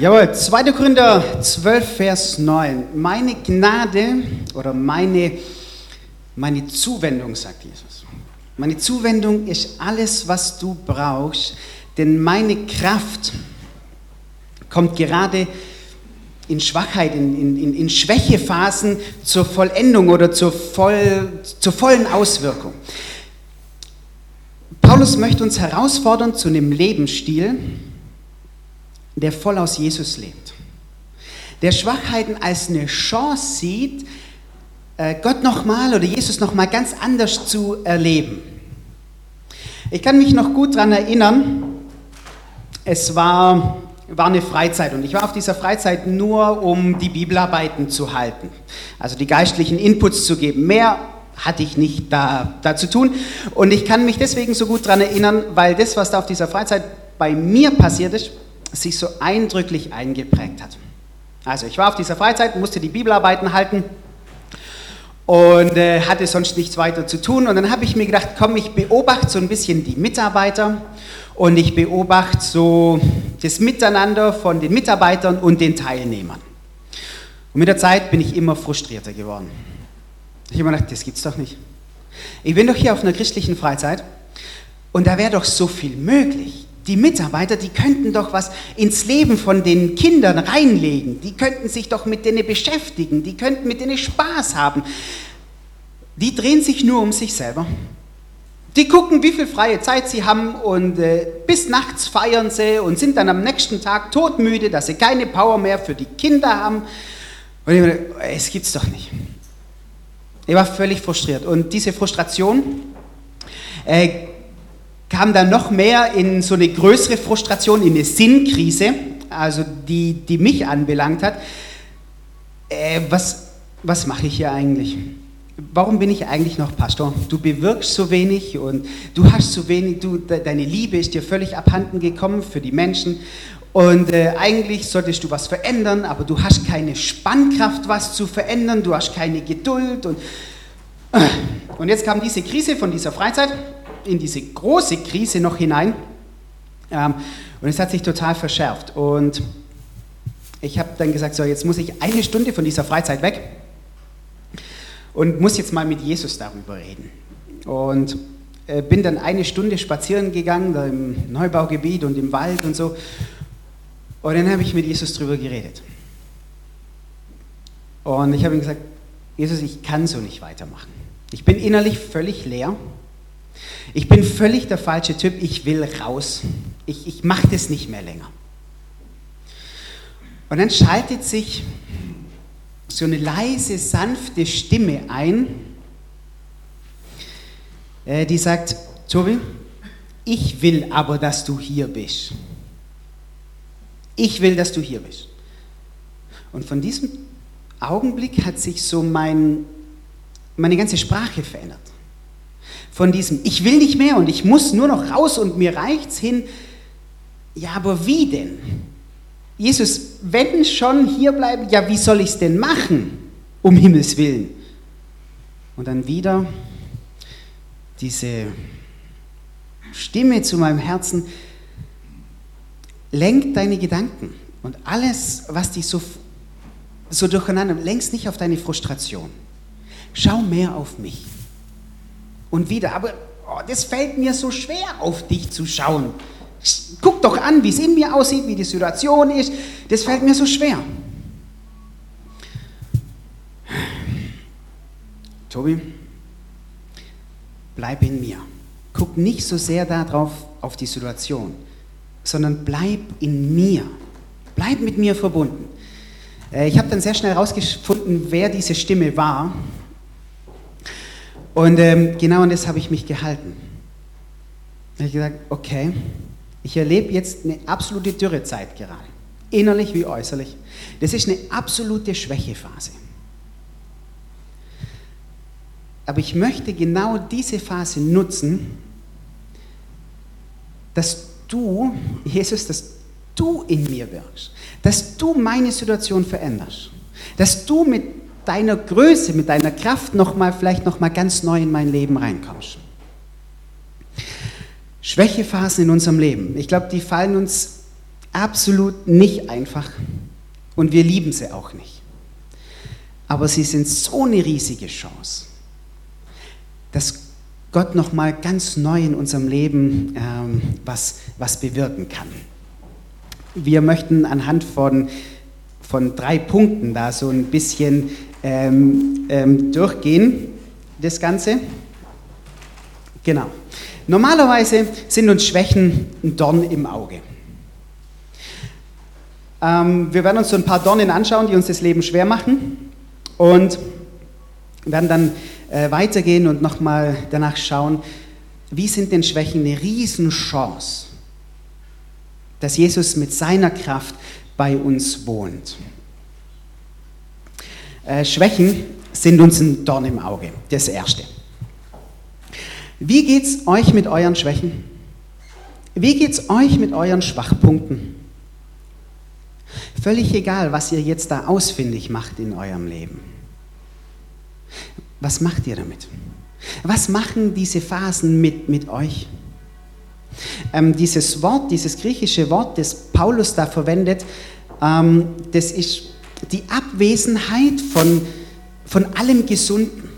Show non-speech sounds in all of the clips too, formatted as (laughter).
Jawohl, 2. Korinther 12, Vers 9. Meine Gnade oder meine, meine Zuwendung, sagt Jesus. Meine Zuwendung ist alles, was du brauchst, denn meine Kraft kommt gerade in Schwachheit, in, in, in Schwächephasen zur Vollendung oder zur, voll, zur vollen Auswirkung. Paulus möchte uns herausfordern zu einem Lebensstil, der voll aus Jesus lebt, der Schwachheiten als eine Chance sieht, äh, Gott nochmal oder Jesus nochmal ganz anders zu erleben. Ich kann mich noch gut daran erinnern, es war, war eine Freizeit und ich war auf dieser Freizeit nur, um die Bibelarbeiten zu halten, also die geistlichen Inputs zu geben. Mehr hatte ich nicht da, da zu tun und ich kann mich deswegen so gut daran erinnern, weil das, was da auf dieser Freizeit bei mir passiert ist, sich so eindrücklich eingeprägt hat. Also ich war auf dieser Freizeit, musste die Bibelarbeiten halten und äh, hatte sonst nichts weiter zu tun. Und dann habe ich mir gedacht, komm, ich beobachte so ein bisschen die Mitarbeiter und ich beobachte so das Miteinander von den Mitarbeitern und den Teilnehmern. Und mit der Zeit bin ich immer frustrierter geworden. Ich habe mir gedacht, das gibt's doch nicht. Ich bin doch hier auf einer christlichen Freizeit und da wäre doch so viel möglich. Die Mitarbeiter, die könnten doch was ins Leben von den Kindern reinlegen. Die könnten sich doch mit denen beschäftigen. Die könnten mit denen Spaß haben. Die drehen sich nur um sich selber. Die gucken, wie viel freie Zeit sie haben und äh, bis nachts feiern sie und sind dann am nächsten Tag todmüde, dass sie keine Power mehr für die Kinder haben. Und ich meine, es gibt's doch nicht. Ich war völlig frustriert und diese Frustration äh, kam dann noch mehr in so eine größere Frustration, in eine Sinnkrise, also die, die mich anbelangt hat. Äh, was, was mache ich hier eigentlich? Warum bin ich eigentlich noch Pastor? Du bewirkst so wenig und du hast so wenig, du, deine Liebe ist dir völlig abhanden gekommen für die Menschen und äh, eigentlich solltest du was verändern, aber du hast keine Spannkraft, was zu verändern, du hast keine Geduld und, äh. und jetzt kam diese Krise von dieser Freizeit in diese große Krise noch hinein. Ähm, und es hat sich total verschärft. Und ich habe dann gesagt, so jetzt muss ich eine Stunde von dieser Freizeit weg und muss jetzt mal mit Jesus darüber reden. Und äh, bin dann eine Stunde spazieren gegangen, im Neubaugebiet und im Wald und so. Und dann habe ich mit Jesus darüber geredet. Und ich habe ihm gesagt, Jesus, ich kann so nicht weitermachen. Ich bin innerlich völlig leer. Ich bin völlig der falsche Typ, ich will raus. Ich, ich mache das nicht mehr länger. Und dann schaltet sich so eine leise, sanfte Stimme ein, äh, die sagt, Tobi, ich will aber, dass du hier bist. Ich will, dass du hier bist. Und von diesem Augenblick hat sich so mein, meine ganze Sprache verändert von diesem Ich will nicht mehr und ich muss nur noch raus und mir reicht's hin. Ja, aber wie denn? Jesus, wenn schon hier bleiben, ja, wie soll ich es denn machen? Um Himmels Willen. Und dann wieder diese Stimme zu meinem Herzen, lenkt deine Gedanken und alles, was dich so, so durcheinander, lenkst nicht auf deine Frustration. Schau mehr auf mich und wieder. Aber oh, das fällt mir so schwer, auf dich zu schauen. Guck doch an, wie es in mir aussieht, wie die Situation ist. Das fällt mir so schwer. Tobi, bleib in mir. Guck nicht so sehr darauf, auf die Situation, sondern bleib in mir. Bleib mit mir verbunden. Äh, ich habe dann sehr schnell herausgefunden, wer diese Stimme war. Und ähm, genau an das habe ich mich gehalten. Ich habe gesagt, okay, ich erlebe jetzt eine absolute Dürrezeit gerade, innerlich wie äußerlich. Das ist eine absolute Schwächephase. Aber ich möchte genau diese Phase nutzen, dass du, Jesus, dass du in mir wirkst, dass du meine Situation veränderst, dass du mit deiner Größe, mit deiner Kraft noch mal, vielleicht noch mal ganz neu in mein Leben reinkommst. Schwächephasen in unserem Leben, ich glaube, die fallen uns absolut nicht einfach und wir lieben sie auch nicht. Aber sie sind so eine riesige Chance, dass Gott noch mal ganz neu in unserem Leben ähm, was, was bewirken kann. Wir möchten anhand von, von drei Punkten da so ein bisschen ähm, ähm, durchgehen, das Ganze. Genau. Normalerweise sind uns Schwächen ein Dorn im Auge. Ähm, wir werden uns so ein paar Dornen anschauen, die uns das Leben schwer machen und werden dann äh, weitergehen und nochmal danach schauen, wie sind denn Schwächen eine Riesenchance, dass Jesus mit seiner Kraft bei uns wohnt. Äh, Schwächen sind uns ein Dorn im Auge, das Erste. Wie geht es euch mit euren Schwächen? Wie geht es euch mit euren Schwachpunkten? Völlig egal, was ihr jetzt da ausfindig macht in eurem Leben. Was macht ihr damit? Was machen diese Phasen mit, mit euch? Ähm, dieses Wort, dieses griechische Wort, das Paulus da verwendet, ähm, das ist die Abwesenheit von, von allem Gesunden,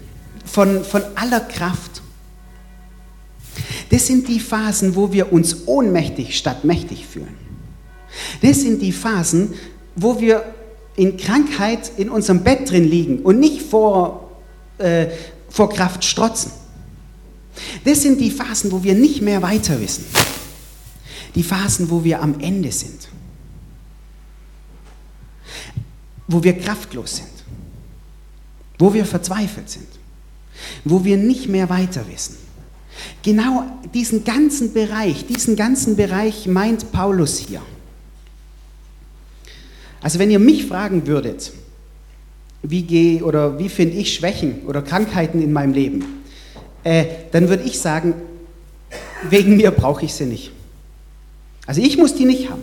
von, von aller Kraft. Das sind die Phasen, wo wir uns ohnmächtig statt mächtig fühlen. Das sind die Phasen, wo wir in Krankheit in unserem Bett drin liegen und nicht vor, äh, vor Kraft strotzen. Das sind die Phasen, wo wir nicht mehr weiter wissen. Die Phasen, wo wir am Ende sind. Wo wir kraftlos sind. Wo wir verzweifelt sind. Wo wir nicht mehr weiter wissen. Genau diesen ganzen Bereich, diesen ganzen Bereich meint Paulus hier. Also wenn ihr mich fragen würdet, wie gehe oder wie finde ich Schwächen oder Krankheiten in meinem Leben, äh, dann würde ich sagen, wegen mir brauche ich sie nicht. Also ich muss die nicht haben.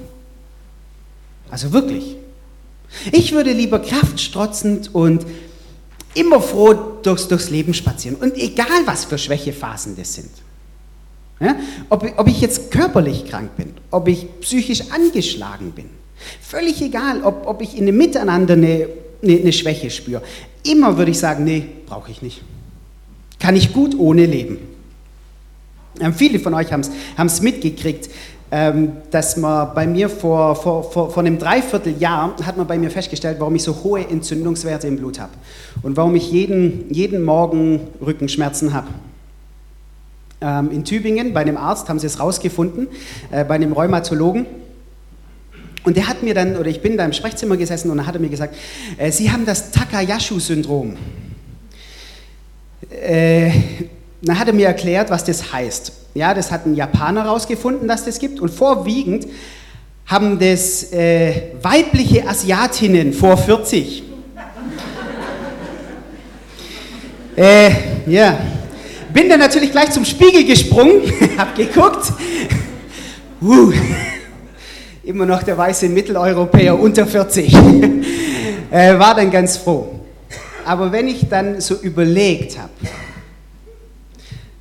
Also wirklich. Ich würde lieber kraftstrotzend und immer froh durchs, durchs Leben spazieren. Und egal, was für Schwächephasen das sind. Ja? Ob, ob ich jetzt körperlich krank bin, ob ich psychisch angeschlagen bin, Völlig egal, ob, ob ich in dem Miteinander eine, eine, eine Schwäche spüre. Immer würde ich sagen, nee, brauche ich nicht. Kann ich gut ohne leben. Ähm, viele von euch haben es mitgekriegt, ähm, dass man bei mir vor, vor, vor, vor einem Dreivierteljahr hat man bei mir festgestellt, warum ich so hohe Entzündungswerte im Blut habe und warum ich jeden, jeden Morgen Rückenschmerzen habe. Ähm, in Tübingen bei einem Arzt haben sie es rausgefunden, äh, bei einem Rheumatologen. Und der hat mir dann, oder ich bin da im Sprechzimmer gesessen und dann hat er mir gesagt, äh, Sie haben das Takayashu-Syndrom. Äh, dann hat er mir erklärt, was das heißt. Ja, das hat ein Japaner herausgefunden, dass das gibt. Und vorwiegend haben das äh, weibliche Asiatinnen vor 40. (laughs) äh, ja, bin dann natürlich gleich zum Spiegel gesprungen, (laughs) hab geguckt. Uh (laughs) immer noch der weiße Mitteleuropäer unter 40. äh, war dann ganz froh. Aber wenn ich dann so überlegt habe,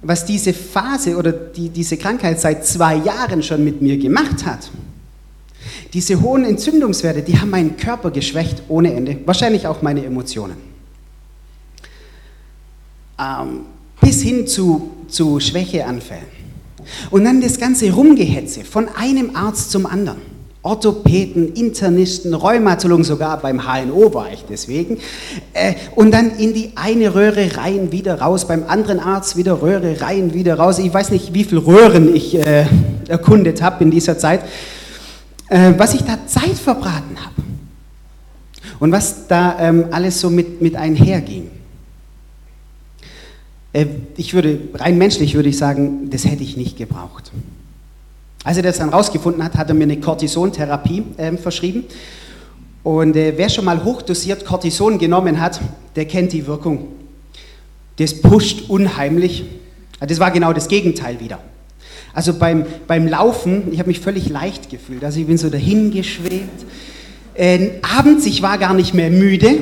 was diese Phase oder die, diese Krankheit seit zwei Jahren schon mit mir gemacht hat, diese hohen Entzündungswerte, die haben meinen Körper geschwächt ohne Ende, wahrscheinlich auch meine Emotionen. Ähm, bis hin zu, zu Schwächeanfällen. Und dann das ganze Rumgehetze von einem Arzt zum anderen. Orthopäden, Internisten, Rheumatologen, sogar beim HNO war ich deswegen. Äh, und dann in die eine Röhre rein, wieder raus, beim anderen Arzt wieder Röhre rein, wieder raus. Ich weiß nicht, wie viele Röhren ich äh, erkundet habe in dieser Zeit. Äh, was ich da Zeit verbraten habe. Und was da ähm, alles so mit, mit einherging. Äh, ich würde, rein menschlich würde ich sagen, das hätte ich nicht gebraucht. Als er das dann rausgefunden hat, hat er mir eine Cortisontherapie äh, verschrieben. Und äh, wer schon mal hochdosiert Cortison genommen hat, der kennt die Wirkung. Das pusht unheimlich. Das war genau das Gegenteil wieder. Also beim, beim Laufen, ich habe mich völlig leicht gefühlt. Also ich bin so dahingeschwebt. Äh, abends, ich war gar nicht mehr müde.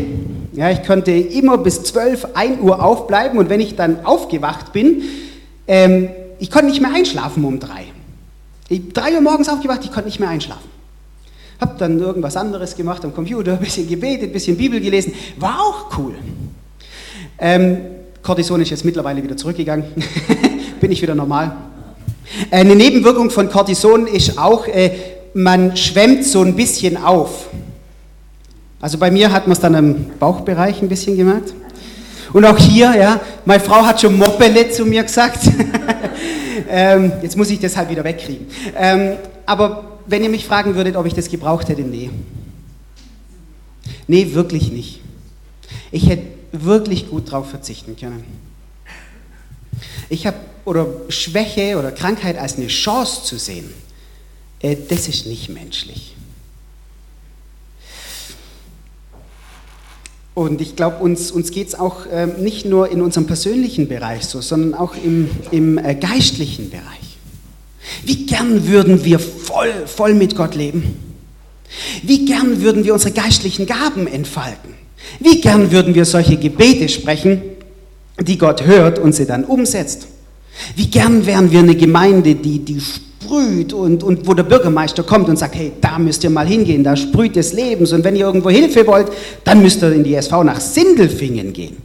Ja, ich konnte immer bis 12, 1 Uhr aufbleiben und wenn ich dann aufgewacht bin, ähm, ich konnte nicht mehr einschlafen um drei. Ich drei Uhr morgens aufgewacht, ich konnte nicht mehr einschlafen. Hab dann irgendwas anderes gemacht am Computer, (laughs) ein bisschen gebetet, ein bisschen Bibel gelesen. War auch cool. Ähm, Cortison ist jetzt mittlerweile wieder zurückgegangen. (laughs) Bin ich wieder normal. Eine Nebenwirkung von Cortison ist auch, äh, man schwemmt so ein bisschen auf. Also bei mir hat man es dann im Bauchbereich ein bisschen gemerkt. Und auch hier, ja, meine Frau hat schon Moppele zu mir gesagt. (laughs) ähm, jetzt muss ich das halt wieder wegkriegen. Ähm, aber wenn ihr mich fragen würdet, ob ich das gebraucht hätte, nee. Nee, wirklich nicht. Ich hätte wirklich gut drauf verzichten können. Ich habe, oder Schwäche oder Krankheit als eine Chance zu sehen, äh, das ist nicht menschlich. Und ich glaube, uns, uns geht es auch äh, nicht nur in unserem persönlichen Bereich so, sondern auch im, im äh, geistlichen Bereich. Wie gern würden wir voll, voll mit Gott leben? Wie gern würden wir unsere geistlichen Gaben entfalten? Wie gern würden wir solche Gebete sprechen, die Gott hört und sie dann umsetzt? Wie gern wären wir eine Gemeinde, die, die sprüht und, und wo der Bürgermeister kommt und sagt, hey, da müsst ihr mal hingehen, da sprüht des Lebens und wenn ihr irgendwo Hilfe wollt, dann müsst ihr in die SV nach Sindelfingen gehen.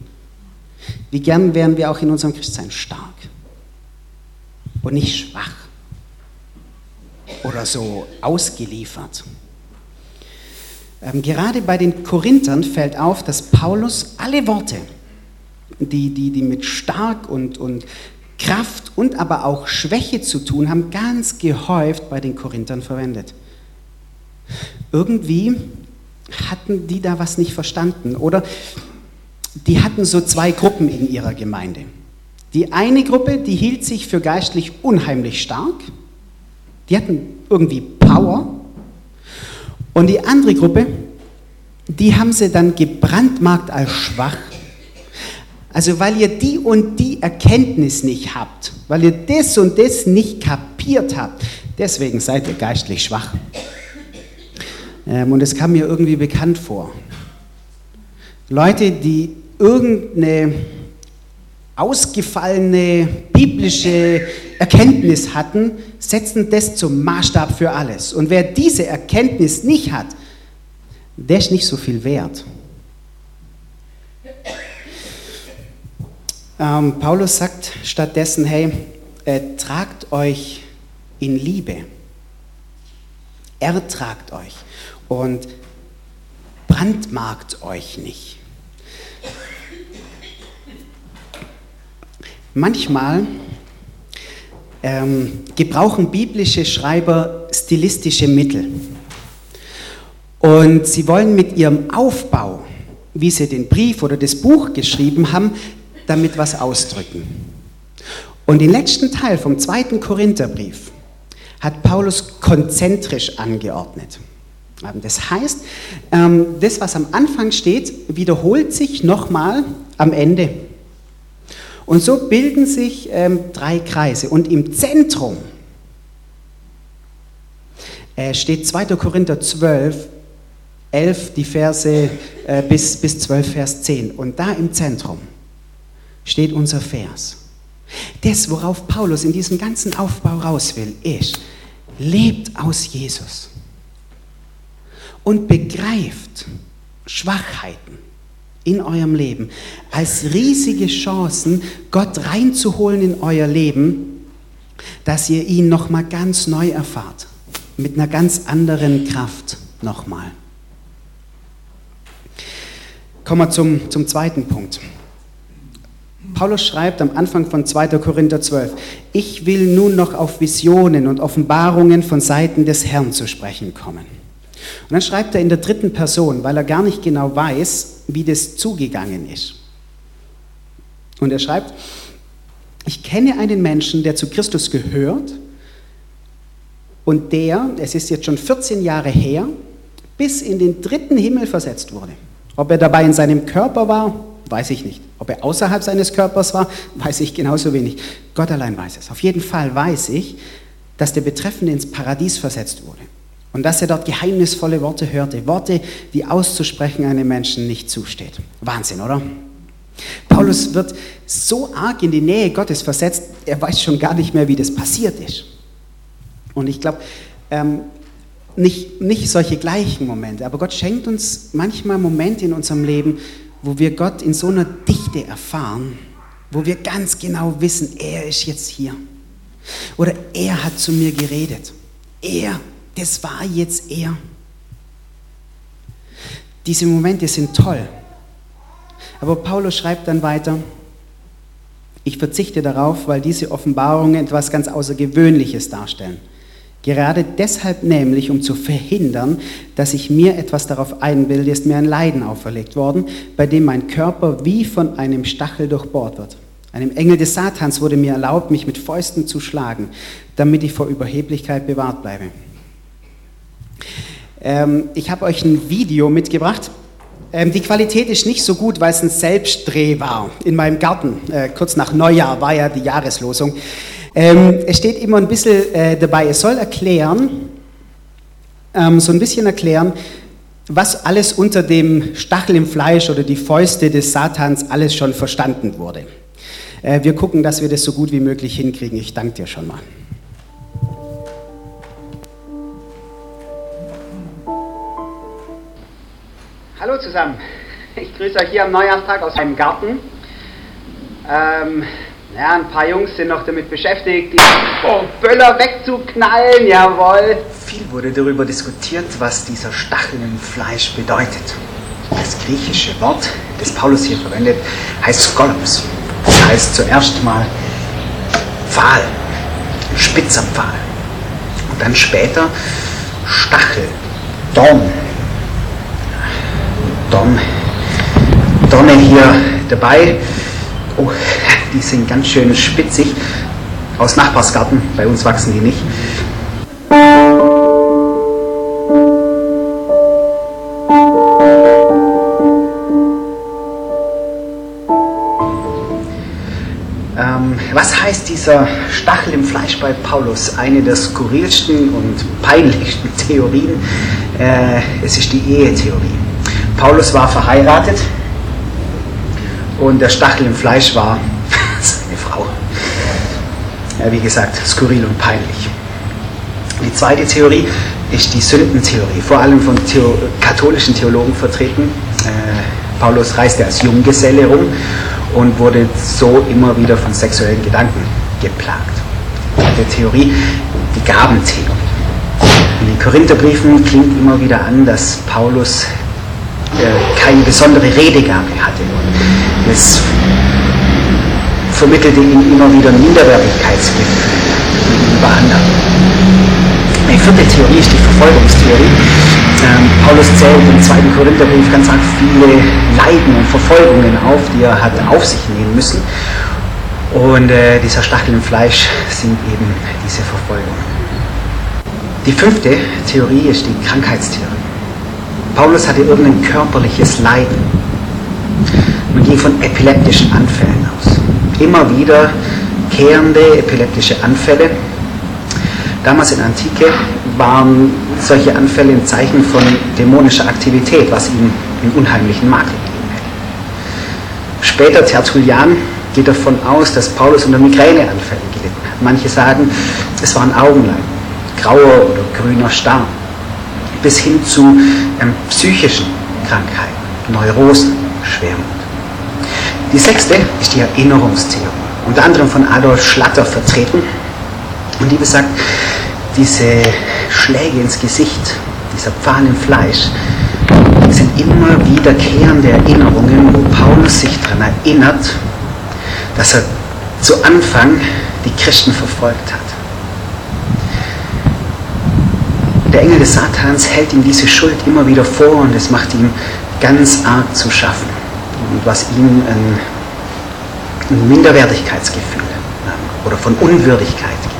Wie gern wären wir auch in unserem Christsein stark und nicht schwach oder so ausgeliefert. Ähm, gerade bei den Korinthern fällt auf, dass Paulus alle Worte, die, die, die mit stark und, und Kraft und aber auch Schwäche zu tun haben, ganz gehäuft bei den Korinthern verwendet. Irgendwie hatten die da was nicht verstanden oder die hatten so zwei Gruppen in ihrer Gemeinde. Die eine Gruppe, die hielt sich für geistlich unheimlich stark, die hatten irgendwie Power und die andere Gruppe, die haben sie dann gebrandmarkt als schwach also weil ihr die und die Erkenntnis nicht habt, weil ihr das und das nicht kapiert habt, deswegen seid ihr geistlich schwach. Ähm, und es kam mir irgendwie bekannt vor. Leute, die irgendeine ausgefallene biblische Erkenntnis hatten, setzen das zum Maßstab für alles. Und wer diese Erkenntnis nicht hat, der ist nicht so viel wert. Ähm, Paulus sagt stattdessen, hey, äh, tragt euch in Liebe. Ertragt euch und brandmarkt euch nicht. Manchmal ähm, gebrauchen biblische Schreiber stilistische Mittel. Und sie wollen mit ihrem Aufbau, wie sie den Brief oder das Buch geschrieben haben, damit was ausdrücken. Und den letzten Teil vom zweiten Korintherbrief hat Paulus konzentrisch angeordnet. Das heißt, ähm, das, was am Anfang steht, wiederholt sich nochmal am Ende. Und so bilden sich ähm, drei Kreise. Und im Zentrum äh, steht 2. Korinther 12, 11, die Verse äh, bis, bis 12, Vers 10. Und da im Zentrum steht unser Vers. Das, worauf Paulus in diesem ganzen Aufbau raus will, ist, lebt aus Jesus und begreift Schwachheiten in eurem Leben als riesige Chancen, Gott reinzuholen in euer Leben, dass ihr ihn nochmal ganz neu erfahrt, mit einer ganz anderen Kraft nochmal. Kommen wir zum, zum zweiten Punkt. Paulus schreibt am Anfang von 2. Korinther 12, ich will nun noch auf Visionen und Offenbarungen von Seiten des Herrn zu sprechen kommen. Und dann schreibt er in der dritten Person, weil er gar nicht genau weiß, wie das zugegangen ist. Und er schreibt, ich kenne einen Menschen, der zu Christus gehört und der, es ist jetzt schon 14 Jahre her, bis in den dritten Himmel versetzt wurde. Ob er dabei in seinem Körper war, Weiß ich nicht. Ob er außerhalb seines Körpers war, weiß ich genauso wenig. Gott allein weiß es. Auf jeden Fall weiß ich, dass der Betreffende ins Paradies versetzt wurde. Und dass er dort geheimnisvolle Worte hörte. Worte, die auszusprechen einem Menschen nicht zusteht. Wahnsinn, oder? Paulus wird so arg in die Nähe Gottes versetzt, er weiß schon gar nicht mehr, wie das passiert ist. Und ich glaube, ähm, nicht, nicht solche gleichen Momente, aber Gott schenkt uns manchmal Momente in unserem Leben, wo wir Gott in so einer Dichte erfahren, wo wir ganz genau wissen, er ist jetzt hier. Oder er hat zu mir geredet. Er, das war jetzt er. Diese Momente sind toll. Aber Paulus schreibt dann weiter, ich verzichte darauf, weil diese Offenbarungen etwas ganz Außergewöhnliches darstellen. Gerade deshalb nämlich, um zu verhindern, dass ich mir etwas darauf einbilde, ist mir ein Leiden auferlegt worden, bei dem mein Körper wie von einem Stachel durchbohrt wird. Einem Engel des Satans wurde mir erlaubt, mich mit Fäusten zu schlagen, damit ich vor Überheblichkeit bewahrt bleibe. Ähm, ich habe euch ein Video mitgebracht. Ähm, die Qualität ist nicht so gut, weil es ein Selbstdreh war in meinem Garten. Äh, kurz nach Neujahr war ja die Jahreslosung. Ähm, es steht immer ein bisschen äh, dabei, es soll erklären, ähm, so ein bisschen erklären, was alles unter dem Stachel im Fleisch oder die Fäuste des Satans alles schon verstanden wurde. Äh, wir gucken, dass wir das so gut wie möglich hinkriegen. Ich danke dir schon mal. Hallo zusammen. Ich grüße euch hier am Neujahrstag aus meinem Garten. Ähm, ja, ein paar Jungs sind noch damit beschäftigt, die oh, Böller wegzuknallen, jawohl. Viel wurde darüber diskutiert, was dieser Stachel im Fleisch bedeutet. Das griechische Wort, das Paulus hier verwendet, heißt Skolops. Das heißt zuerst mal Pfahl, spitzer Pfahl. Und dann später Stachel, Dorn. Dorn, Dorne hier dabei. Oh, die sind ganz schön spitzig. Aus Nachbarsgarten, bei uns wachsen die nicht. Ähm, was heißt dieser Stachel im Fleisch bei Paulus? Eine der skurrilsten und peinlichsten (laughs) Theorien. Äh, es ist die Ehetheorie. Paulus war verheiratet und der Stachel im Fleisch war wie gesagt, skurril und peinlich. Die zweite Theorie ist die Sündentheorie, vor allem von Theo katholischen Theologen vertreten. Äh, Paulus reiste als Junggeselle rum und wurde so immer wieder von sexuellen Gedanken geplagt. Die Theorie, die Gabentheorie. In den Korintherbriefen klingt immer wieder an, dass Paulus äh, keine besondere Redegabe hatte. Es vermittelte ihm immer wieder Minderwertigkeitsgefühle gegenüber anderen. Die vierte Theorie ist die Verfolgungstheorie. Ähm, Paulus zählt im zweiten Korintherbrief ganz arg viele Leiden und Verfolgungen auf, die er hat auf sich nehmen müssen. Und äh, dieser Stachel im Fleisch sind eben diese Verfolgungen. Die fünfte Theorie ist die Krankheitstheorie. Paulus hatte irgendein körperliches Leiden. Man ging von epileptischen Anfällen aus. Immer wieder kehrende epileptische Anfälle. Damals in Antike waren solche Anfälle ein Zeichen von dämonischer Aktivität, was ihm einen unheimlichen Makel gegeben hätte. Später, Tertullian, geht davon aus, dass Paulus unter Migräneanfällen gelitten hat. Manche sagen, es waren Augenleiden, grauer oder grüner Star bis hin zu ähm, psychischen Krankheiten, Neurosen, Schwermut. Die sechste ist die Erinnerungstheorie, unter anderem von Adolf Schlatter vertreten. Und die besagt, diese Schläge ins Gesicht, dieser Pfahl im Fleisch, sind immer wiederkehrende Erinnerungen, wo Paulus sich daran erinnert, dass er zu Anfang die Christen verfolgt hat. Der Engel des Satans hält ihm diese Schuld immer wieder vor und es macht ihm ganz arg zu schaffen. Was ihm ein, ein Minderwertigkeitsgefühl ähm, oder von Unwürdigkeit gibt.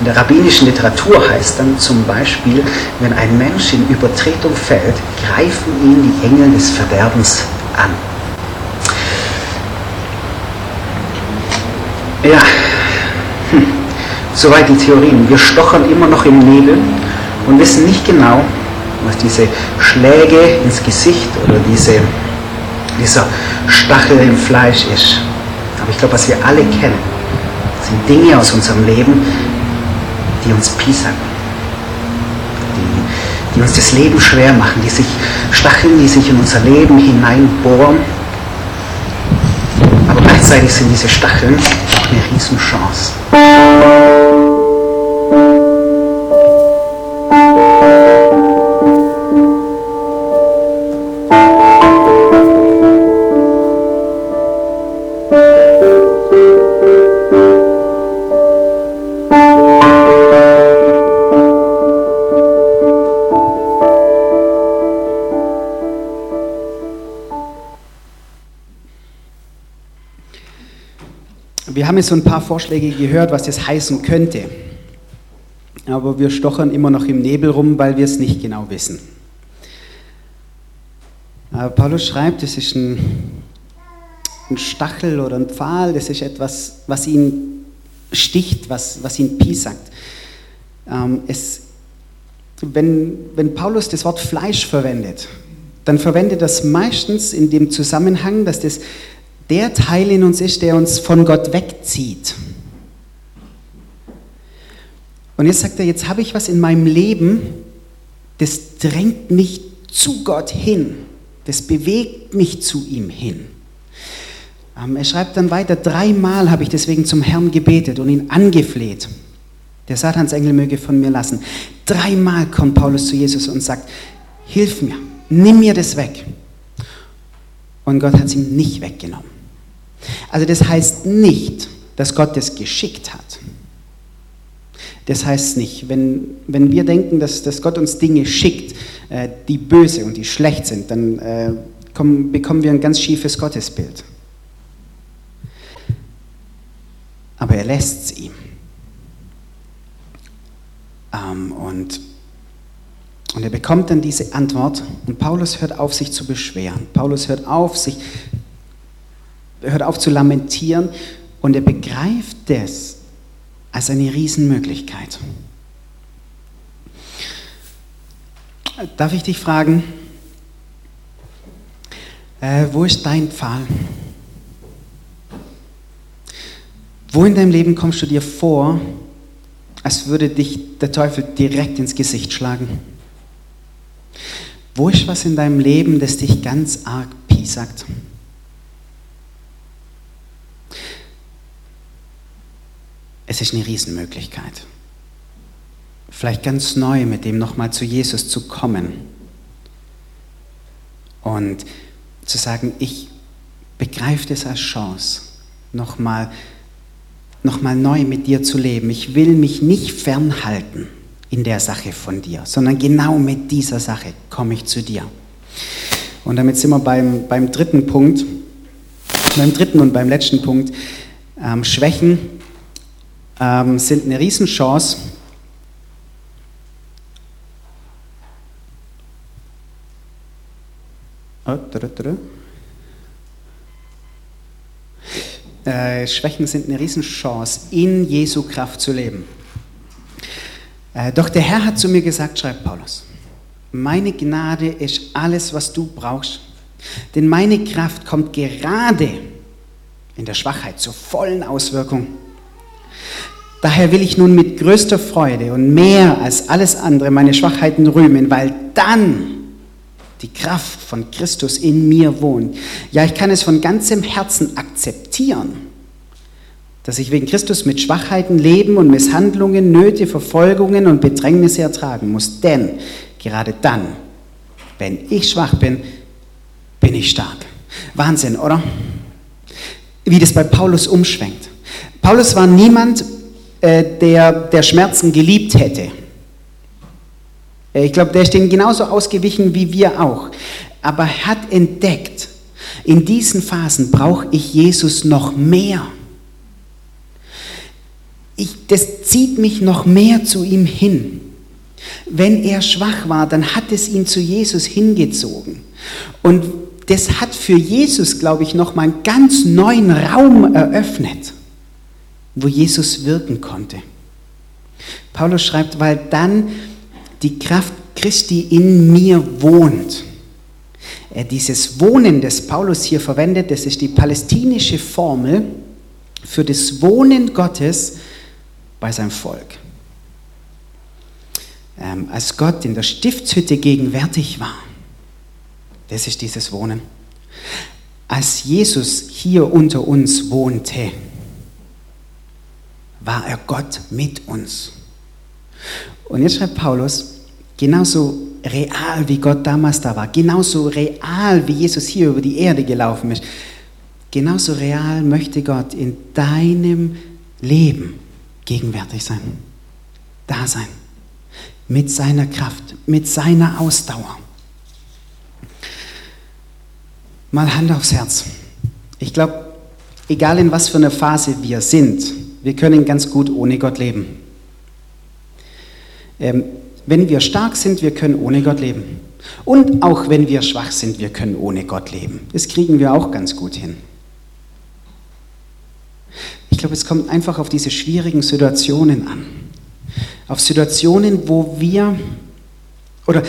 In der rabbinischen Literatur heißt dann zum Beispiel, wenn ein Mensch in Übertretung fällt, greifen ihn die Engel des Verderbens an. Ja, hm. soweit die Theorien. Wir stochern immer noch im Nebel und wissen nicht genau, was diese Schläge ins Gesicht oder diese, dieser Stachel im Fleisch ist. Aber ich glaube, was wir alle kennen, sind Dinge aus unserem Leben, die uns piesacken, die die uns das Leben schwer machen, die sich Stacheln, die sich in unser Leben hineinbohren. Aber gleichzeitig sind diese Stacheln auch eine Riesenchance. Wir haben jetzt so ein paar Vorschläge gehört, was das heißen könnte. Aber wir stochern immer noch im Nebel rum, weil wir es nicht genau wissen. Aber Paulus schreibt, es ist ein, ein, Stachel oder ein Pfahl, das ist etwas, was ihn sticht, was, was ihn piesackt. Ähm, es, wenn, wenn Paulus das Wort Fleisch verwendet, dann verwendet das meistens in dem Zusammenhang, dass das der Teil in uns ist, der uns von Gott wegzieht. Und jetzt sagt er, jetzt habe ich was in meinem Leben, das drängt mich zu Gott hin, das bewegt mich zu ihm hin. Ähm, er schreibt dann weiter, dreimal habe ich deswegen zum Herrn gebetet und ihn angefleht. Der Satansengel möge von mir lassen. Dreimal kommt Paulus zu Jesus und sagt, hilf mir, nimm mir das weg. Und Gott hat es ihm nicht weggenommen. Also das heißt nicht, dass Gott das geschickt hat. Das heißt nicht, wenn, wenn wir denken, dass, dass Gott uns Dinge schickt, äh, die böse und die schlecht sind, dann äh, kommen, bekommen wir ein ganz schiefes Gottesbild. Aber er lässt es ihm. Ähm, und, und er bekommt dann diese Antwort und Paulus hört auf, sich zu beschweren. Paulus hört auf, sich hört auf zu lamentieren und er begreift das als eine Riesenmöglichkeit. Darf ich dich fragen, äh, wo ist dein Pfahl? Wo in deinem Leben kommst du dir vor, als würde dich der Teufel direkt ins Gesicht schlagen? Wo ist was in deinem Leben, das dich ganz arg piesackt? Es ist eine Riesenmöglichkeit. Vielleicht ganz neu mit dem nochmal zu Jesus zu kommen und zu sagen, ich begreife das als Chance, nochmal noch mal neu mit dir zu leben. Ich will mich nicht fernhalten in der Sache von dir, sondern genau mit dieser Sache komme ich zu dir. Und damit sind wir beim, beim dritten Punkt, beim dritten und beim letzten Punkt. Ähm, Schwächen ähm, sind eine Riesenchance. Oh, äh, Schwächen sind eine Riesenchance, in Jesu Kraft zu leben. Äh, doch der Herr hat zu mir gesagt, schreibt Paulus, meine Gnade ist alles, was du brauchst. Denn meine Kraft kommt gerade in der Schwachheit zur vollen Auswirkung. Daher will ich nun mit größter Freude und mehr als alles andere meine Schwachheiten rühmen, weil dann die Kraft von Christus in mir wohnt. Ja, ich kann es von ganzem Herzen akzeptieren, dass ich wegen Christus mit Schwachheiten leben und Misshandlungen, Nöte, Verfolgungen und Bedrängnisse ertragen muss. Denn gerade dann, wenn ich schwach bin, bin ich stark. Wahnsinn, oder? Wie das bei Paulus umschwenkt. Paulus war niemand, äh, der, der Schmerzen geliebt hätte. Äh, ich glaube, der ist denen genauso ausgewichen wie wir auch. Aber er hat entdeckt, in diesen Phasen brauche ich Jesus noch mehr. Ich, das zieht mich noch mehr zu ihm hin. Wenn er schwach war, dann hat es ihn zu Jesus hingezogen. Und das hat für Jesus, glaube ich, noch mal einen ganz neuen Raum eröffnet wo Jesus wirken konnte. Paulus schreibt, weil dann die Kraft Christi in mir wohnt. Er dieses Wohnen, das Paulus hier verwendet, das ist die palästinische Formel für das Wohnen Gottes bei seinem Volk. ähm, als Gott in der Stiftshütte gegenwärtig war. Das ist dieses Wohnen. Als Jesus hier unter uns wohnte, war er Gott mit uns. Und jetzt schreibt Paulus, genauso real wie Gott damals da war, genauso real wie Jesus hier über die Erde gelaufen ist, genauso real möchte Gott in deinem Leben gegenwärtig sein, da sein, mit seiner Kraft, mit seiner Ausdauer. Mal Hand aufs Herz. Ich glaube, egal in was für einer Phase wir sind, wir können ganz gut ohne Gott leben. Ähm, wenn wir stark sind, wir können ohne Gott leben. Und auch wenn wir schwach sind, wir können ohne Gott leben. Das kriegen wir auch ganz gut hin. Ich glaube, es kommt einfach auf diese schwierigen Situationen an. Auf Situationen, wo wir, oder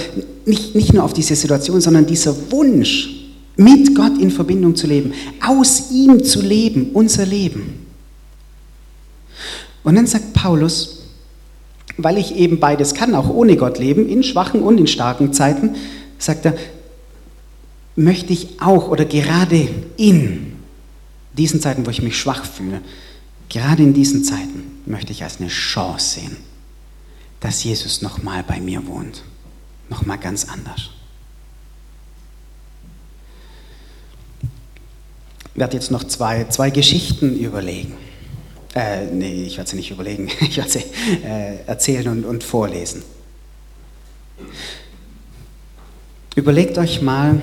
nicht, nicht nur auf diese Situation, sondern dieser Wunsch, mit Gott in Verbindung zu leben, aus ihm zu leben, unser Leben. Und dann sagt Paulus, weil ich eben beides kann, auch ohne Gott leben, in schwachen und in starken Zeiten, sagt er, möchte ich auch oder gerade in diesen Zeiten, wo ich mich schwach fühle, gerade in diesen Zeiten möchte ich als eine Chance sehen, dass Jesus nochmal bei mir wohnt, nochmal ganz anders. Ich werde jetzt noch zwei, zwei Geschichten überlegen. Äh, nee, ich werde sie nicht überlegen, (laughs) ich werde sie äh, erzählen und, und vorlesen. Überlegt euch mal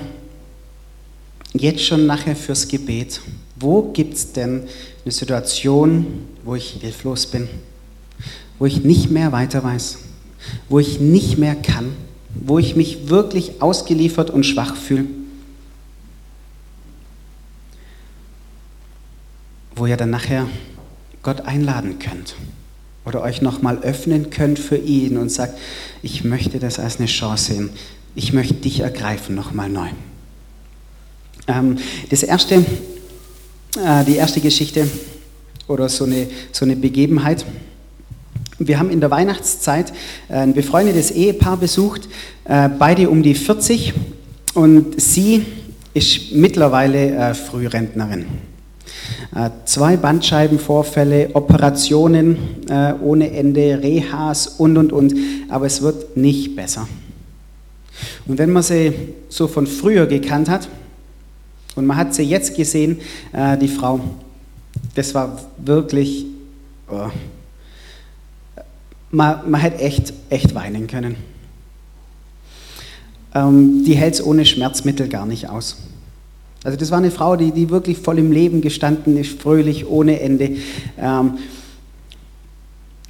jetzt schon nachher fürs Gebet, wo gibt es denn eine Situation, wo ich hilflos bin, wo ich nicht mehr weiter weiß, wo ich nicht mehr kann, wo ich mich wirklich ausgeliefert und schwach fühle? wo ihr dann nachher Gott einladen könnt oder euch nochmal öffnen könnt für ihn und sagt, ich möchte das als eine Chance sehen, ich möchte dich ergreifen nochmal neu. Ähm, das erste, äh, die erste Geschichte oder so eine, so eine Begebenheit, wir haben in der Weihnachtszeit ein befreundetes Ehepaar besucht, äh, beide um die 40 und sie ist mittlerweile äh, Frührentnerin. Äh, zwei Bandscheibenvorfälle, Operationen äh, ohne Ende, Rehas und, und, und. Aber es wird nicht besser. Und wenn man sie so von früher gekannt hat und man hat sie jetzt gesehen, äh, die Frau, das war wirklich, oh, man, man hätte echt, echt weinen können. Ähm, die hält es ohne Schmerzmittel gar nicht aus. Also das war eine Frau, die, die wirklich voll im Leben gestanden ist, fröhlich, ohne Ende. Ähm,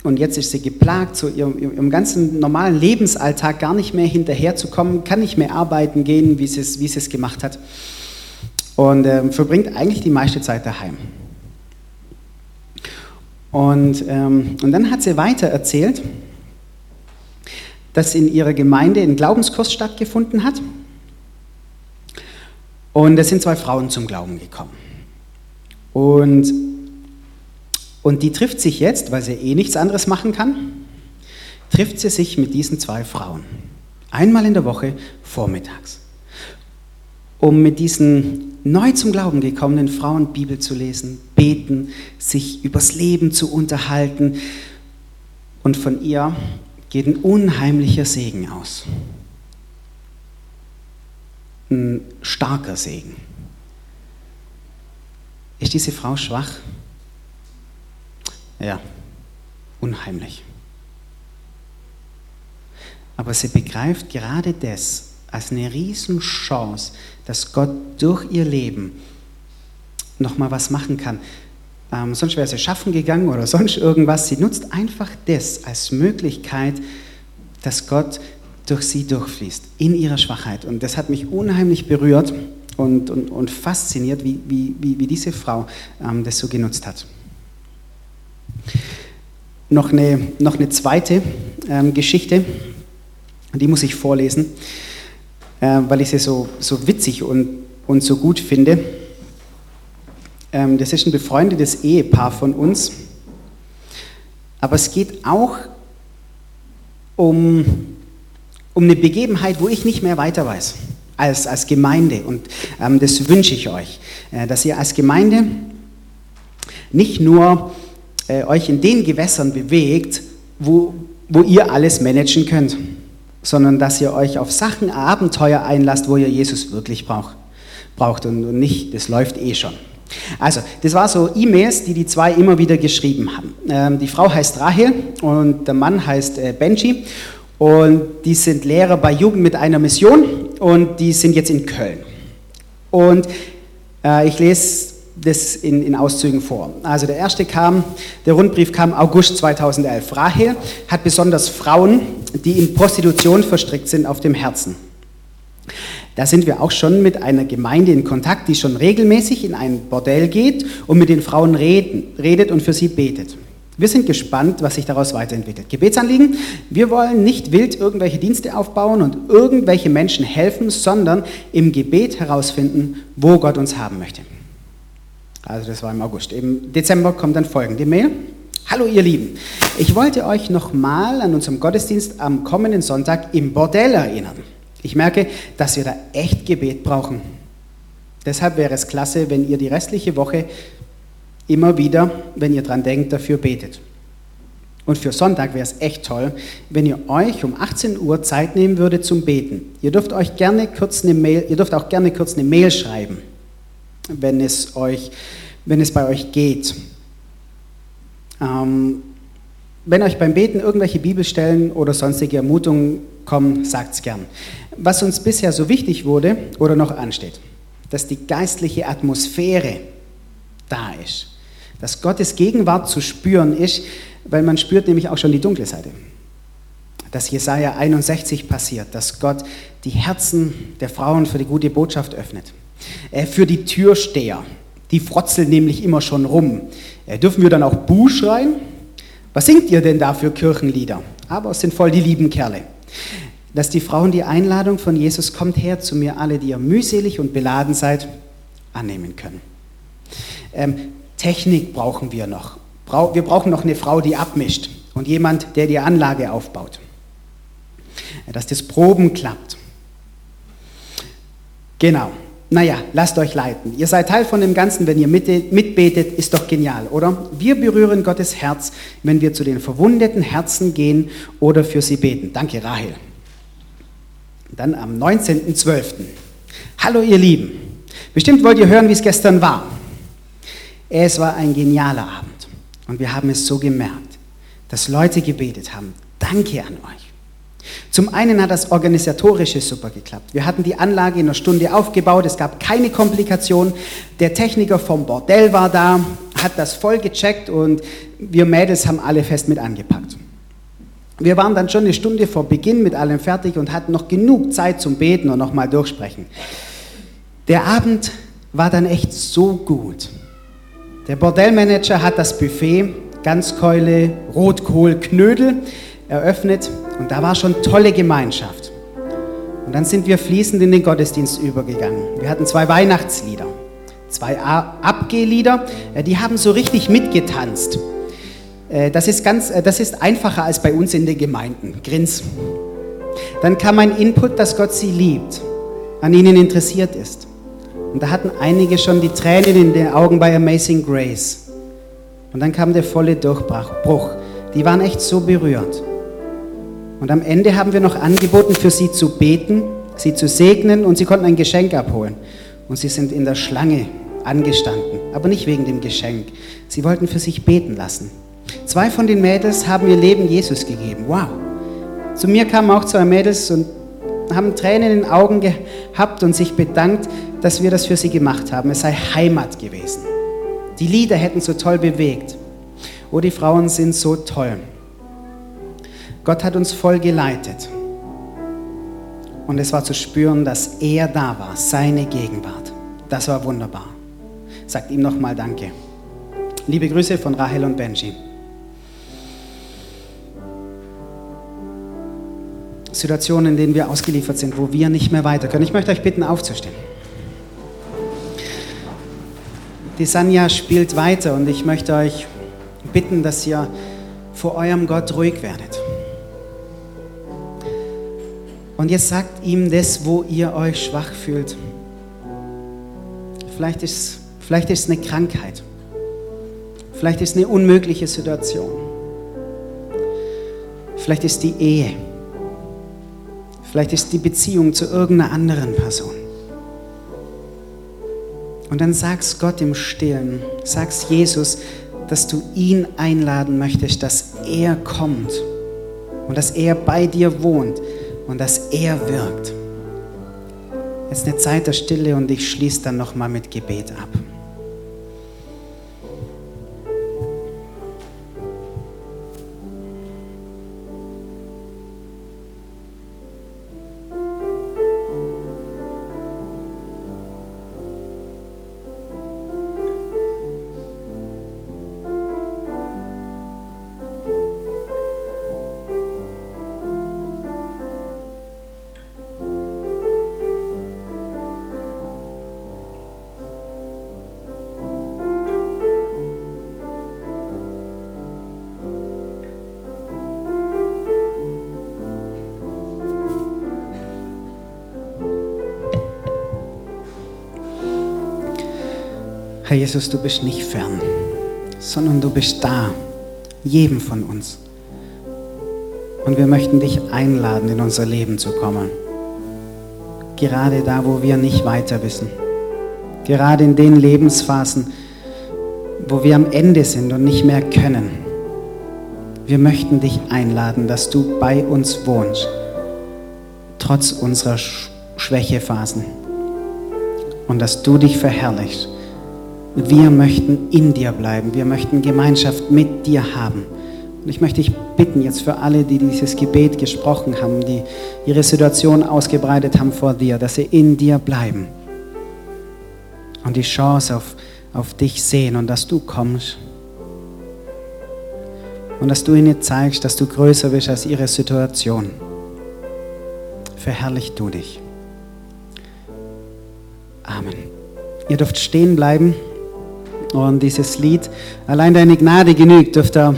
und jetzt ist sie geplagt, so ihrem, ihrem, ganzen normalen Lebensalltag gar nicht mehr hinterherzukommen, kann nicht mehr arbeiten gehen, wie sie es, wie sie es gemacht hat. Und ähm, verbringt eigentlich die meiste Zeit daheim. Und, ähm, und dann hat sie weiter erzählt, dass in ihrer Gemeinde ein Glaubenskurs stattgefunden hat und es sind zwei Frauen zum Glauben gekommen. Und, und die trifft sich jetzt, weil sie eh nichts anderes machen kann, trifft sie sich mit diesen zwei Frauen. Einmal in der Woche vormittags. Um mit diesen neu zum Glauben gekommenen Frauen Bibel zu lesen, beten, sich übers Leben zu unterhalten. Und von ihr geht ein unheimlicher Segen aus ein starker Segen. Ist diese Frau schwach? Ja, unheimlich. Aber sie begreift gerade das als eine Riesenchance, dass Gott durch ihr Leben nochmal was machen kann. Ähm, sonst wäre sie schaffen gegangen oder sonst irgendwas. Sie nutzt einfach das als Möglichkeit, dass Gott durch sie durchfließt, in ihrer Schwachheit. Und das hat mich unheimlich berührt und, und, und fasziniert, wie, wie, wie, diese Frau ähm, das so genutzt hat. Noch eine, noch eine zweite ähm, Geschichte, die muss ich vorlesen, äh, weil ich sie so, so witzig und, und so gut finde. Ähm, das ist ein befreundetes Ehepaar von uns, aber es geht auch um, um eine Begebenheit, wo ich nicht mehr weiter weiß als, als Gemeinde. Und ähm, das wünsche ich euch, äh, dass ihr als Gemeinde nicht nur äh, euch in den Gewässern bewegt, wo, wo ihr alles managen könnt, sondern dass ihr euch auf Sachen, Abenteuer einlasst, wo ihr Jesus wirklich braucht, braucht und, und nicht, das läuft eh schon. Also, das war so E-Mails, die die zwei immer wieder geschrieben haben. Ähm, die Frau heißt Rahel und der Mann heißt äh, Benji und die sind Lehrer bei Jugend mit einer Mission und die sind jetzt in Köln. Und äh, ich lese das in, in, Auszügen vor. Also der erste kam, der Rundbrief kam August 2011. Rahel hat besonders Frauen, die in Prostitution verstrickt sind, auf dem Herzen. Da sind wir auch schon mit einer Gemeinde in Kontakt, die schon regelmäßig in ein Bordell geht und mit den Frauen reden, redet und für sie betet. Wir sind gespannt, was sich daraus weiterentwickelt. Gebetsanliegen, wir wollen nicht wild irgendwelche Dienste aufbauen und irgendwelche Menschen helfen, sondern im Gebet herausfinden, wo Gott uns haben möchte. Also das war im August. Im Dezember kommt dann folgende Mail. Hallo ihr Lieben, ich wollte euch nochmal an unserem Gottesdienst am kommenden Sonntag im Bordell erinnern. Ich merke, dass wir da echt Gebet brauchen. Deshalb wäre es klasse, wenn ihr die restliche Woche immer wieder, wenn ihr dran denkt, dafür betet. Und für Sonntag wäre es echt toll, wenn ihr euch um 18 Uhr Zeit nehmen würdet zum Beten. Ihr dürft euch gerne kurz eine Mail, ihr dürft auch gerne kurz eine Mail schreiben, wenn es euch, wenn es bei euch geht. Ähm, wenn euch beim Beten irgendwelche Bibelstellen oder sonstige Ermutungen kommen, sagt's gern. Was uns bisher so wichtig wurde oder noch ansteht, dass die geistliche Atmosphäre da ist, dass Gottes Gegenwart zu spüren ist, weil man spürt nämlich auch schon die dunkle Seite. Dass Jesaja 61 passiert, dass Gott die Herzen der Frauen für die gute Botschaft öffnet. Äh, für die Türsteher, die frotzeln nämlich immer schon rum. Äh, dürfen wir dann auch Buh schreien? Was singt ihr denn da für Kirchenlieder? Aber es sind voll die lieben Kerle. Dass die Frauen die Einladung von Jesus, kommt her zu mir alle, die ihr mühselig und beladen seid, annehmen können. Ähm, Technik brauchen wir noch. Wir brauchen noch eine Frau, die abmischt und jemand, der die Anlage aufbaut. Dass das Proben klappt. Genau. Naja, lasst euch leiten. Ihr seid Teil von dem Ganzen, wenn ihr mitbetet, ist doch genial, oder? Wir berühren Gottes Herz, wenn wir zu den verwundeten Herzen gehen oder für sie beten. Danke, Rahel. Dann am 19.12. Hallo, ihr Lieben. Bestimmt wollt ihr hören, wie es gestern war. Es war ein genialer Abend und wir haben es so gemerkt, dass Leute gebetet haben. Danke an euch. Zum einen hat das Organisatorische super geklappt. Wir hatten die Anlage in einer Stunde aufgebaut, es gab keine Komplikationen. Der Techniker vom Bordell war da, hat das voll gecheckt und wir Mädels haben alle fest mit angepackt. Wir waren dann schon eine Stunde vor Beginn mit allem fertig und hatten noch genug Zeit zum Beten und nochmal durchsprechen. Der Abend war dann echt so gut. Der Bordellmanager hat das Buffet, Ganzkeule, Rotkohl, Knödel eröffnet und da war schon tolle Gemeinschaft. Und dann sind wir fließend in den Gottesdienst übergegangen. Wir hatten zwei Weihnachtslieder, zwei Abgehlieder, äh, die haben so richtig mitgetanzt. Äh, das ist, ganz, äh, das ist einfacher als bei uns in den Gemeinden. Grins. Dann kam ein Input, dass Gott sie liebt, an ihnen interessiert ist. Und da hatten einige schon die Tränen in den Augen bei Amazing Grace. Und dann kam der volle Durchbruch. Die waren echt so berührt. Und am Ende haben wir noch angeboten, für sie zu beten, sie zu segnen und sie konnten ein Geschenk abholen. Und sie sind in der Schlange angestanden, aber nicht wegen dem Geschenk. Sie wollten für sich beten lassen. Zwei von den Mädels haben ihr Leben Jesus gegeben. Wow. Zu mir kamen auch zwei Mädels und haben Tränen in den Augen gehabt und sich bedankt, dass wir das für sie gemacht haben. Es sei Heimat gewesen. Die Lieder hätten so toll bewegt. Oh, die Frauen sind so toll. Gott hat uns voll geleitet. Und es war zu spüren, dass er da war, seine Gegenwart. Das war wunderbar. Sagt ihm nochmal Danke. Liebe Grüße von Rahel und Benji. Situationen, in denen wir ausgeliefert sind, wo wir nicht mehr weiter können. Ich möchte euch bitten, aufzustehen. Die Sanja spielt weiter und ich möchte euch bitten, dass ihr vor eurem Gott ruhig werdet. Und jetzt sagt ihm das, wo ihr euch schwach fühlt. Vielleicht ist, vielleicht ist eine Krankheit. Vielleicht ist es eine unmögliche Situation. Vielleicht ist die Ehe. Vielleicht ist die Beziehung zu irgendeiner anderen Person. Und dann sagst Gott im Stillen, sagst Jesus, dass du ihn einladen möchtest, dass er kommt und dass er bei dir wohnt und dass er wirkt. Ist eine Zeit der Stille und ich schließe dann nochmal mit Gebet ab. Herr Jesus, du bist nicht fern, sondern du bist da, jedem von uns. Und wir möchten dich einladen, in unser Leben zu kommen. Gerade da, wo wir nicht weiter wissen. Gerade in den Lebensphasen, wo wir am Ende sind und nicht mehr können. Wir möchten dich einladen, dass du bei uns wohnst, trotz unserer Schwächephasen. Und dass du dich verherrlichst wir möchten in dir bleiben. Wir möchten Gemeinschaft mit dir haben. Und ich möchte dich bitten jetzt für alle, die dieses Gebet gesprochen haben, die ihre Situation ausgebreitet haben vor dir, dass sie in dir bleiben und die Chance auf, auf dich sehen und dass du kommst. Und dass du ihnen zeigst, dass du größer bist als ihre Situation. Verherrlich du dich. Amen. Ihr dürft stehen bleiben. Und dieses Lied, allein deine Gnade genügt, dürft ihr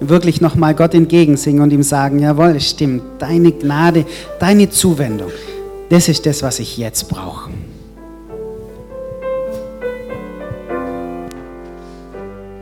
wirklich nochmal Gott entgegensingen und ihm sagen, jawohl, es stimmt, deine Gnade, deine Zuwendung, das ist das, was ich jetzt brauche.